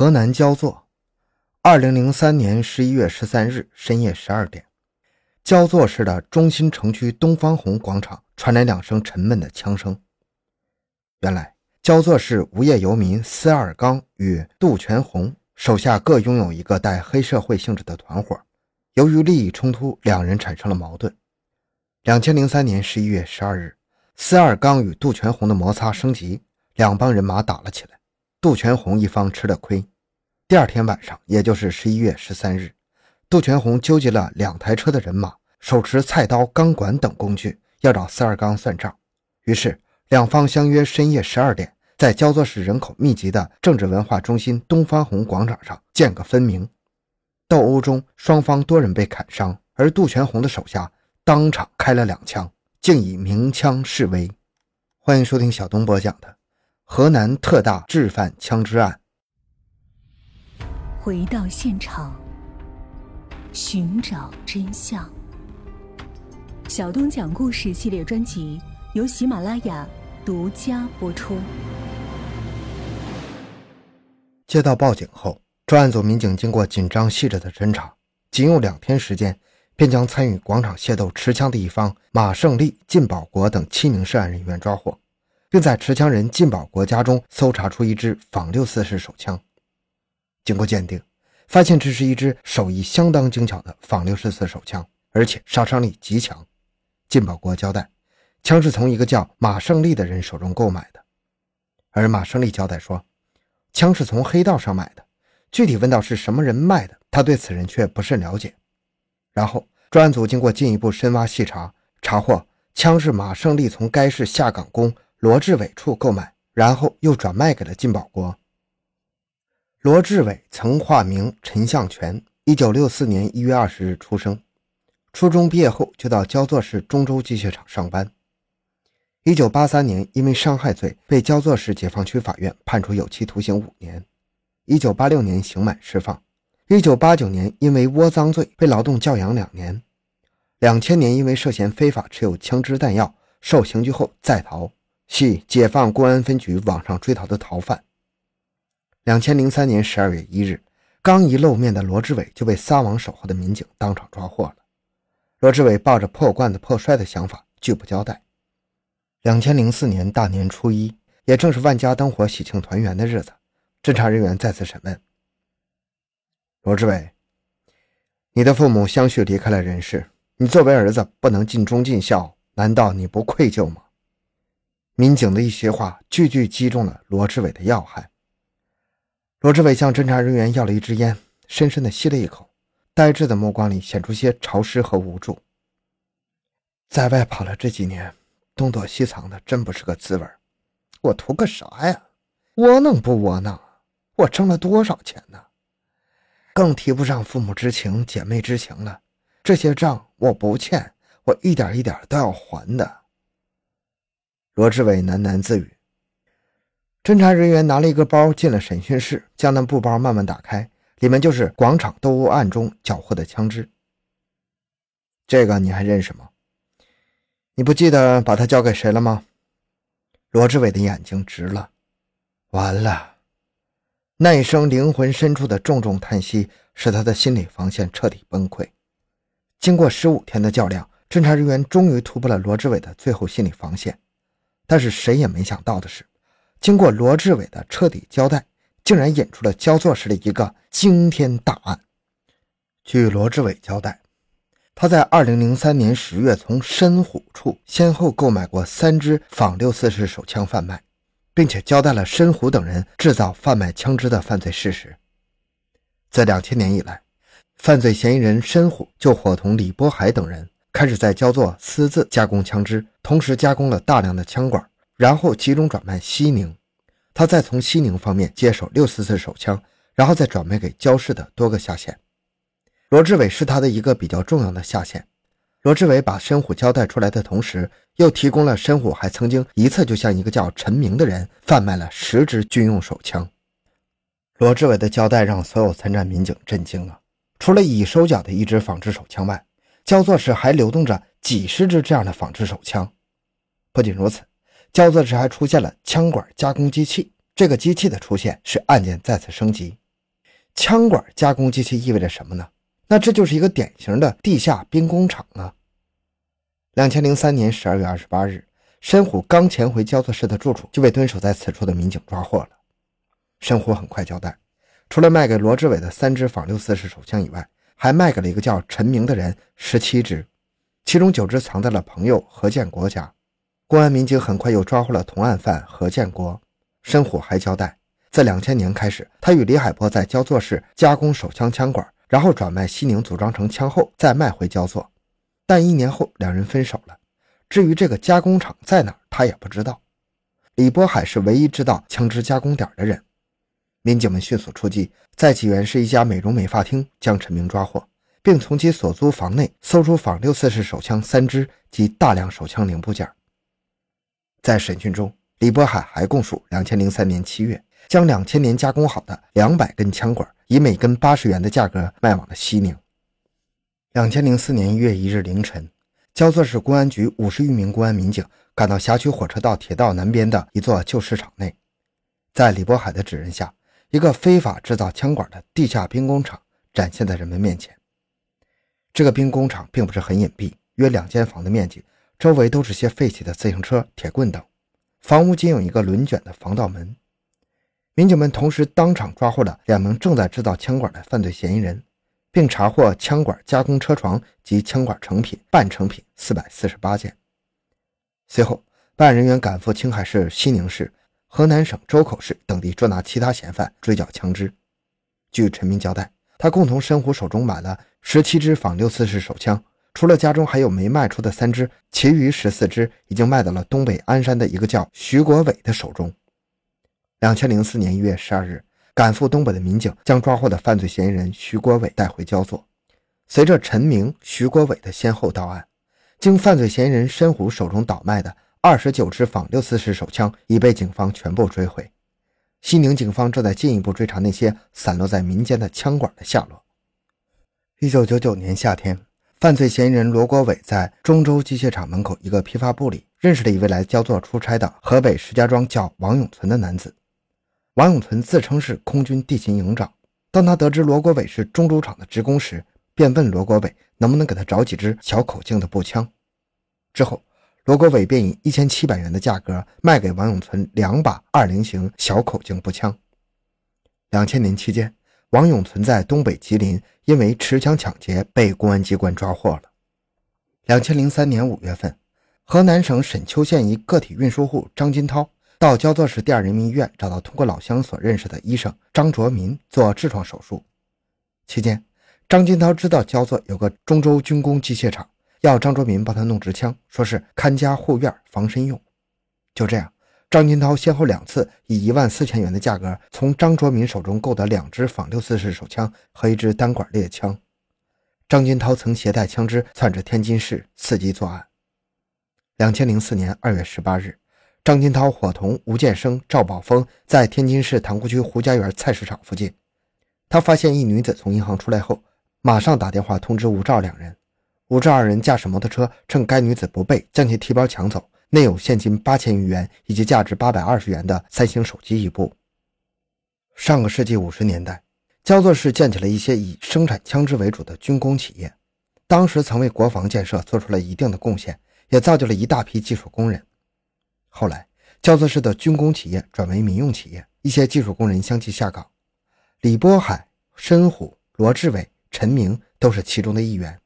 河南焦作，二零零三年十一月十三日深夜十二点，焦作市的中心城区东方红广场传来两声沉闷的枪声。原来，焦作市无业游民司二刚与杜全红手下各拥有一个带黑社会性质的团伙，由于利益冲突，两人产生了矛盾。两千零三年十一月十二日，司二刚与杜全红的摩擦升级，两帮人马打了起来。杜全红一方吃了亏。第二天晚上，也就是十一月十三日，杜全红纠集了两台车的人马，手持菜刀、钢管等工具，要找四二刚算账。于是，两方相约深夜十二点，在焦作市人口密集的政治文化中心东方红广场上见个分明。斗殴中，双方多人被砍伤，而杜全红的手下当场开了两枪，竟以鸣枪示威。欢迎收听小东播讲的。河南特大制贩枪支案，回到现场，寻找真相。小东讲故事系列专辑由喜马拉雅独家播出。接到报警后，专案组民警经过紧张细致的侦查，仅用两天时间，便将参与广场械斗持枪的一方马胜利、靳保国等七名涉案人员抓获。并在持枪人靳保国家中搜查出一支仿六四式手枪，经过鉴定，发现这是一支手艺相当精巧的仿六四式手枪，而且杀伤力极强。靳保国交代，枪是从一个叫马胜利的人手中购买的，而马胜利交代说，枪是从黑道上买的，具体问到是什么人卖的，他对此人却不甚了解。然后专案组经过进一步深挖细查，查获枪是马胜利从该市下岗工。罗志伟处购买，然后又转卖给了金宝国。罗志伟曾化名陈向全，一九六四年一月二十日出生。初中毕业后就到焦作市中州机械厂上班。一九八三年因为伤害罪被焦作市解放区法院判处有期徒刑五年。一九八六年刑满释放。一九八九年因为窝赃罪被劳动教养两年。两千年因为涉嫌非法持有枪支弹药受刑拘后再逃。系解放公安分局网上追逃的逃犯。两千零三年十二月一日，刚一露面的罗志伟就被撒网守候的民警当场抓获了。罗志伟抱着破罐子破摔的想法，拒不交代。两千零四年大年初一，也正是万家灯火、喜庆团圆的日子，侦查人员再次审问罗志伟：“你的父母相续离开了人世，你作为儿子不能尽忠尽孝，难道你不愧疚吗？”民警的一些话，句句击中了罗志伟的要害。罗志伟向侦查人员要了一支烟，深深的吸了一口，呆滞的目光里显出些潮湿和无助。在外跑了这几年，东躲西藏的，真不是个滋味我图个啥呀？窝囊不窝囊？我挣了多少钱呢？更提不上父母之情、姐妹之情了。这些账我不欠，我一点一点都要还的。罗志伟喃喃自语。侦查人员拿了一个包进了审讯室，将那布包慢慢打开，里面就是广场斗殴案中缴获的枪支。这个你还认识吗？你不记得把它交给谁了吗？罗志伟的眼睛直了。完了！那一声灵魂深处的重重叹息，使他的心理防线彻底崩溃。经过十五天的较量，侦查人员终于突破了罗志伟的最后心理防线。但是谁也没想到的是，经过罗志伟的彻底交代，竟然引出了焦作市的一个惊天大案。据罗志伟交代，他在2003年十月从申虎处先后购买过三支仿六四式手枪贩卖，并且交代了申虎等人制造贩卖枪支的犯罪事实。自2000年以来，犯罪嫌疑人申虎就伙同李波海等人。开始在焦作私自加工枪支，同时加工了大量的枪管，然后集中转卖西宁。他再从西宁方面接手六四四手枪，然后再转卖给焦氏的多个下线。罗志伟是他的一个比较重要的下线。罗志伟把申虎交代出来的同时，又提供了申虎还曾经一次就向一个叫陈明的人贩卖了十支军用手枪。罗志伟的交代让所有参战民警震惊了。除了已收缴的一支仿制手枪外，焦作市还流动着几十支这样的仿制手枪。不仅如此，焦作市还出现了枪管加工机器。这个机器的出现使案件再次升级。枪管加工机器意味着什么呢？那这就是一个典型的地下兵工厂啊！两千零三年十二月二十八日，申虎刚潜回焦作市的住处，就被蹲守在此处的民警抓获了。申虎很快交代，除了卖给罗志伟的三支仿六四式手枪以外，还卖给了一个叫陈明的人十七支，其中九支藏在了朋友何建国家。公安民警很快又抓获了同案犯何建国。申虎还交代，在两千年开始，他与李海波在焦作市加工手枪枪管，然后转卖西宁，组装成枪后再卖回焦作。但一年后，两人分手了。至于这个加工厂在哪，他也不知道。李波海是唯一知道枪支加工点的人。民警们迅速出击，在济源市一家美容美发厅将陈明抓获，并从其所租房内搜出仿六四式手枪三支及大量手枪零部件。在审讯中，李波海还供述，两千零三年七月，将两千年加工好的两百根枪管以每根八十元的价格卖往了西宁。两千零四年一月一日凌晨，焦作市公安局五十余名公安民警赶到辖区火车道铁道南边的一座旧市场内，在李波海的指认下，一个非法制造枪管的地下兵工厂展现在人们面前。这个兵工厂并不是很隐蔽，约两间房的面积，周围都是些废弃的自行车、铁棍等。房屋仅有一个轮卷的防盗门。民警们同时当场抓获了两名正在制造枪管的犯罪嫌疑人。并查获枪管加工车床及枪管成品、半成品四百四十八件。随后，办案人员赶赴青海市西宁市、河南省周口市等地捉拿其他嫌犯，追缴枪支。据陈明交代，他共同申虎手中买了十七支仿六四式手枪，除了家中还有没卖出的三支，其余十四支已经卖到了东北鞍山的一个叫徐国伟的手中。两千零四年一月十二日。赶赴东北的民警将抓获的犯罪嫌疑人徐国伟带回焦作。随着陈明、徐国伟的先后到案，经犯罪嫌疑人申虎手中倒卖的二十九支仿六四式手枪已被警方全部追回。西宁警方正在进一步追查那些散落在民间的枪管的下落。一九九九年夏天，犯罪嫌疑人罗国伟在中州机械厂门口一个批发部里认识了一位来焦作出差的河北石家庄叫王永存的男子。王永存自称是空军地勤营长。当他得知罗国伟是中州厂的职工时，便问罗国伟能不能给他找几支小口径的步枪。之后，罗国伟便以一千七百元的价格卖给王永存两把二零型小口径步枪。两千年期间，王永存在东北吉林因为持枪抢劫被公安机关抓获了。两千零三年五月份，河南省沈丘县一个体运输户张金涛。到焦作市第二人民医院，找到通过老乡所认识的医生张卓民做痔疮手术。期间，张金涛知道焦作有个中州军工机械厂，要张卓民帮他弄支枪，说是看家护院防身用。就这样，张金涛先后两次以一万四千元的价格从张卓民手中购得两支仿六四式手枪和一支单管猎枪。张金涛曾携带枪支窜至天津市伺机作案。两千零四年二月十八日。张金涛伙同吴建生、赵宝峰在天津市塘沽区胡家园菜市场附近，他发现一女子从银行出来后，马上打电话通知吴赵两人。吴赵二人驾驶摩托车，趁该女子不备，将其提包抢走，内有现金八千余元以及价值八百二十元的三星手机一部。上个世纪五十年代，焦作市建起了一些以生产枪支为主的军工企业，当时曾为国防建设做出了一定的贡献，也造就了一大批技术工人。后来，焦作市的军工企业转为民用企业，一些技术工人相继下岗。李波海、申虎、罗志伟、陈明都是其中的一员。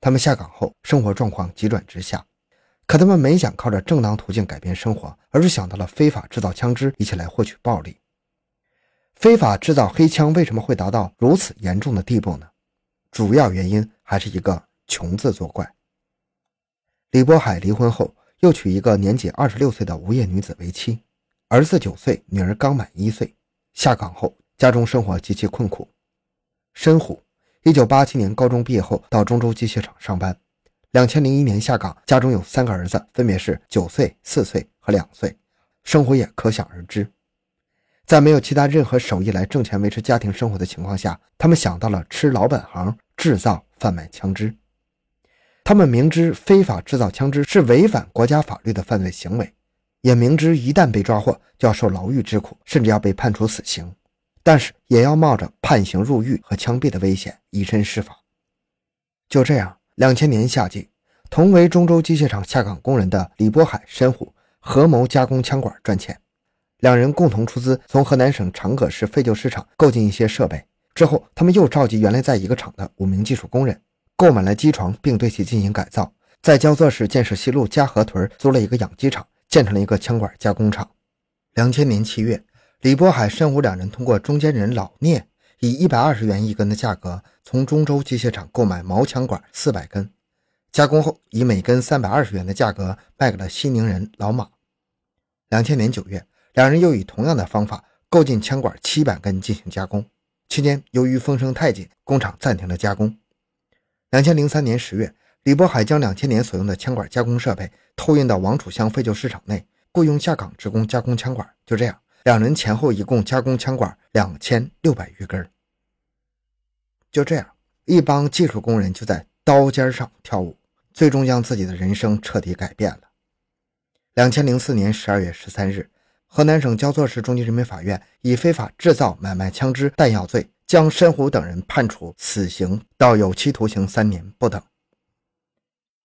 他们下岗后，生活状况急转直下。可他们没想靠着正当途径改变生活，而是想到了非法制造枪支，一起来获取暴利。非法制造黑枪为什么会达到如此严重的地步呢？主要原因还是一个“穷”字作怪。李波海离婚后。又娶一个年仅二十六岁的无业女子为妻，儿子九岁，女儿刚满一岁。下岗后，家中生活极其困苦。申虎，一九八七年高中毕业后到中州机械厂上班，两千零一年下岗，家中有三个儿子，分别是九岁、四岁和两岁，生活也可想而知。在没有其他任何手艺来挣钱维持家庭生活的情况下，他们想到了吃老本行，制造贩卖枪支。他们明知非法制造枪支是违反国家法律的犯罪行为，也明知一旦被抓获就要受牢狱之苦，甚至要被判处死刑，但是也要冒着判刑入狱和枪毙的危险，以身试法。就这样，两千年夏季，同为中州机械厂下岗工人的李波海、申虎合谋加工枪管赚钱。两人共同出资，从河南省长葛市废旧市场购进一些设备。之后，他们又召集原来在一个厂的五名技术工人，购买了机床，并对其进行改造。在焦作市建设西路嘉河屯租了一个养鸡场，建成了一个枪管加工厂。两千年七月，李波海、申武两人通过中间人老聂，以一百二十元一根的价格，从中州机械厂购买毛枪管四百根，加工后以每根三百二十元的价格卖给了西宁人老马。两千年九月，两人又以同样的方法购进枪管七百根进行加工。期间，由于风声太紧，工厂暂停了加工。两千零三年十月，李波海将两千年所用的枪管加工设备偷运到王楚乡废旧市场内，雇佣下岗职工加工枪管。就这样，两人前后一共加工枪管两千六百余根。就这样，一帮技术工人就在刀尖上跳舞，最终将自己的人生彻底改变了。两千零四年十二月十三日。河南省焦作市中级人民法院以非法制造、买卖枪支、弹药罪，将申虎等人判处死刑到有期徒刑三年不等。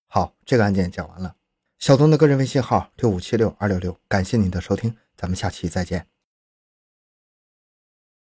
好，这个案件讲完了。小东的个人微信号六五七六二六六，感谢您的收听，咱们下期再见。